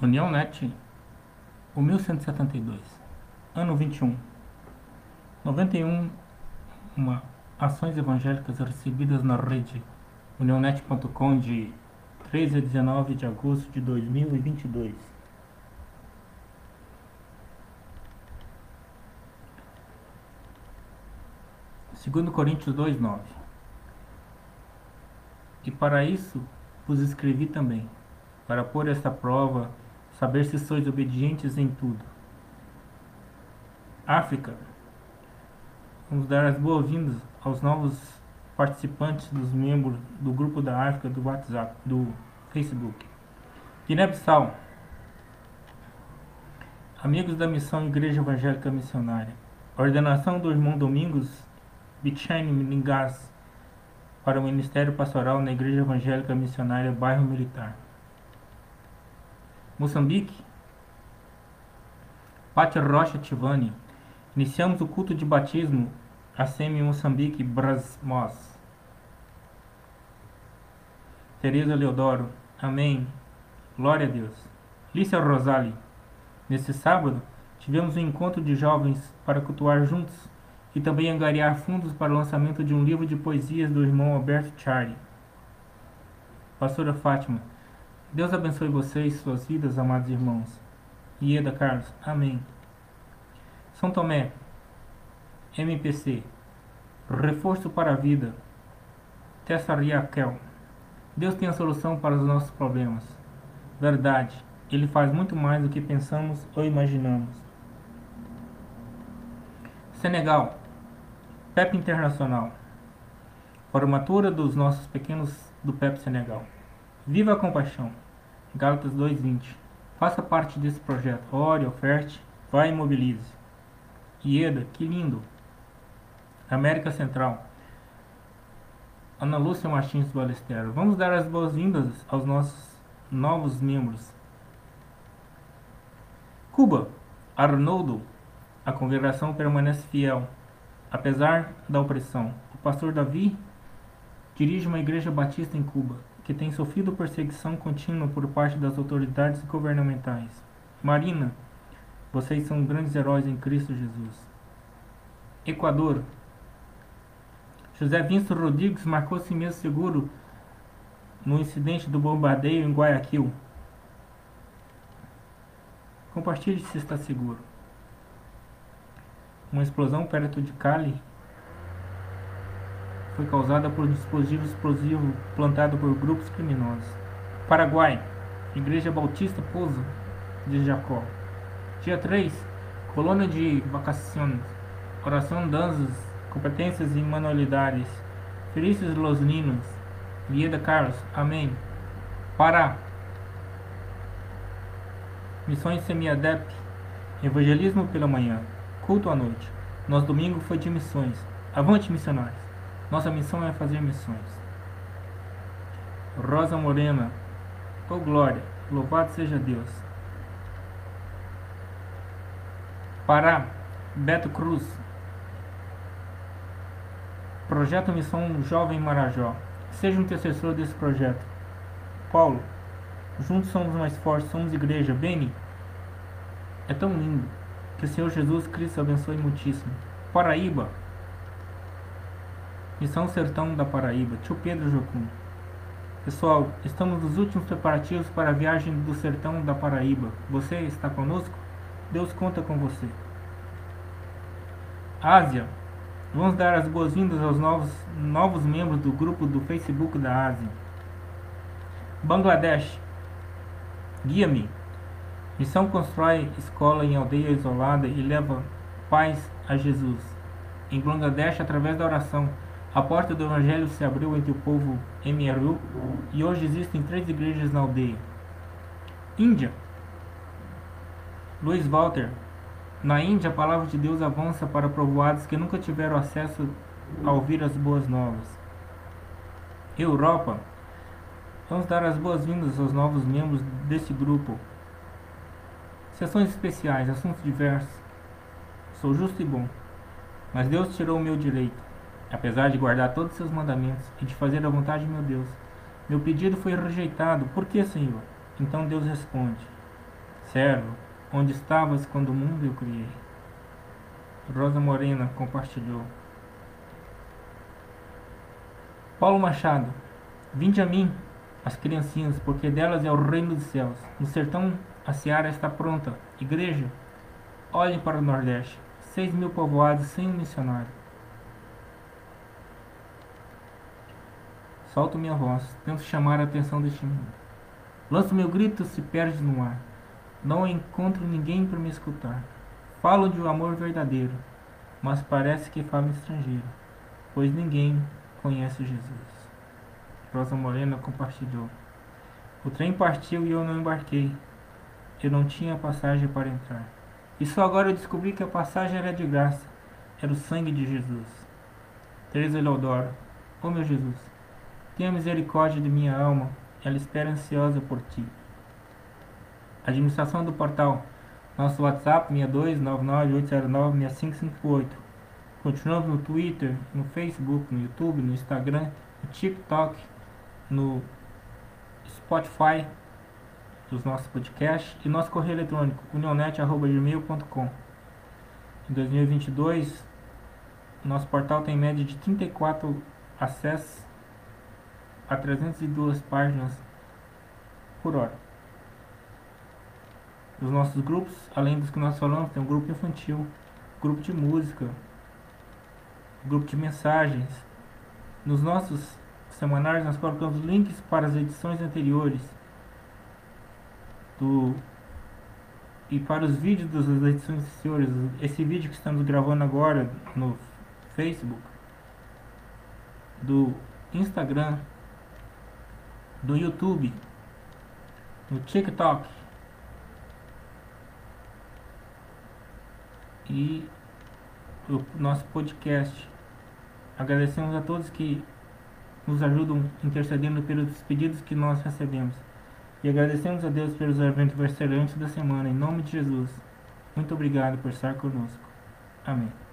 União Net, o 1172, ano 21. 91 uma, ações evangélicas recebidas na rede unionet.com de 13 a 19 de agosto de 2022. Segundo Coríntios 2:9. E para isso vos escrevi também, para pôr esta prova, saber se sois obedientes em tudo. África. Vamos dar as boas-vindas aos novos participantes dos membros do grupo da África do WhatsApp, do Facebook. Guiné-Bissau. Amigos da Missão Igreja Evangélica Missionária. Ordenação do irmão Domingos Bichane Mingas para o Ministério Pastoral na Igreja Evangélica Missionária Bairro Militar. Moçambique. Pátria Rocha Tivani. Iniciamos o culto de batismo ACM Moçambique Brasmos. Tereza Leodoro. Amém. Glória a Deus. Lícia Rosali. Nesse sábado, tivemos um encontro de jovens para cultuar juntos e também angariar fundos para o lançamento de um livro de poesias do irmão Alberto Charlie. Pastora Fátima, Deus abençoe vocês suas vidas, amados irmãos. Ieda Carlos, Amém. São Tomé, MPC, Reforço para a Vida, Tessa Riaquel. Deus tem a solução para os nossos problemas. Verdade, Ele faz muito mais do que pensamos ou imaginamos. Senegal, PEP Internacional. Formatura dos nossos pequenos do PEP Senegal. Viva a compaixão. Gálatas 2:20. Faça parte desse projeto. Ore, oferte, vai e mobilize. Ieda, que lindo. América Central. Ana Lúcia Martins Balestero. Vamos dar as boas-vindas aos nossos novos membros. Cuba, Arnoldo. A congregação permanece fiel, apesar da opressão. O pastor Davi dirige uma igreja batista em Cuba, que tem sofrido perseguição contínua por parte das autoridades governamentais. Marina, vocês são grandes heróis em Cristo Jesus. Equador. José Vinci Rodrigues marcou si mesmo seguro no incidente do bombardeio em Guayaquil. Compartilhe se está seguro. Uma explosão perto de Cali foi causada por um dispositivo explosivo plantado por grupos criminosos. Paraguai, Igreja Bautista Pouso de Jacó. Dia 3, Colônia de Vacaciones, Oração Danças, Competências e Manualidades. Felícios Los Ninos, Vieda Carlos, Amém. Pará, Missões Semiadep, Evangelismo pela manhã, culto à noite. Nosso domingo foi de missões. Avante, missionários! Nossa missão é fazer missões. Rosa Morena, oh glória, louvado seja Deus. Pará, Beto Cruz. Projeto Missão Jovem Marajó. Seja um intercessor desse projeto. Paulo, juntos somos mais fortes, somos igreja. Beni, é tão lindo. Que o Senhor Jesus Cristo abençoe muitíssimo. Paraíba, Missão Sertão da Paraíba, tio Pedro Jocum. Pessoal, estamos nos últimos preparativos para a viagem do Sertão da Paraíba. Você está conosco? Deus conta com você. Ásia, vamos dar as boas-vindas aos novos, novos membros do grupo do Facebook da Ásia. Bangladesh, guia-me. Missão constrói escola em aldeia isolada e leva paz a Jesus. Em Bangladesh, através da oração, a porta do Evangelho se abriu entre o povo MRU e hoje existem três igrejas na aldeia. Índia. Luiz Walter. Na Índia, a palavra de Deus avança para povoados que nunca tiveram acesso a ouvir as boas novas. Europa. Vamos dar as boas-vindas aos novos membros deste grupo. Sessões especiais, assuntos diversos. Sou justo e bom, mas Deus tirou o meu direito. Apesar de guardar todos os seus mandamentos e de fazer a vontade de meu Deus, meu pedido foi rejeitado. Por que, Senhor? Então Deus responde: Servo, onde estavas quando o mundo eu criei? Rosa Morena compartilhou. Paulo Machado, vinde a mim, as criancinhas, porque delas é o reino dos céus. No sertão a seara está pronta. Igreja, olhem para o Nordeste. Seis mil povoados sem um missionário. Solto minha voz, tento chamar a atenção deste mundo. Lanço meu grito, se perde no ar. Não encontro ninguém para me escutar. Falo de um amor verdadeiro, mas parece que falo estrangeiro, pois ninguém conhece Jesus. Rosa Morena compartilhou. O trem partiu e eu não embarquei. Eu não tinha passagem para entrar. E só agora eu descobri que a passagem era de graça. Era o sangue de Jesus. Teresa Leodoro. Oh meu Jesus, tenha misericórdia de minha alma. Ela espera ansiosa por ti. Administração do portal. Nosso WhatsApp 62998096558. Continuamos no Twitter, no Facebook, no YouTube, no Instagram, no TikTok, no Spotify dos nossos podcasts e nosso correio eletrônico unionet.gmail.com Em 2022, nosso portal tem média de 34 acessos a 302 páginas por hora. Os nossos grupos, além dos que nós falamos, tem um grupo infantil, grupo de música, grupo de mensagens. Nos nossos semanários nós colocamos links para as edições anteriores do e para os vídeos das edições anteriores. Esse vídeo que estamos gravando agora no Facebook, do Instagram, do YouTube, no TikTok e o nosso podcast. Agradecemos a todos que nos ajudam intercedendo pelos pedidos que nós recebemos. E agradecemos a Deus pelos eventos excelentes da semana, em nome de Jesus. Muito obrigado por estar conosco. Amém.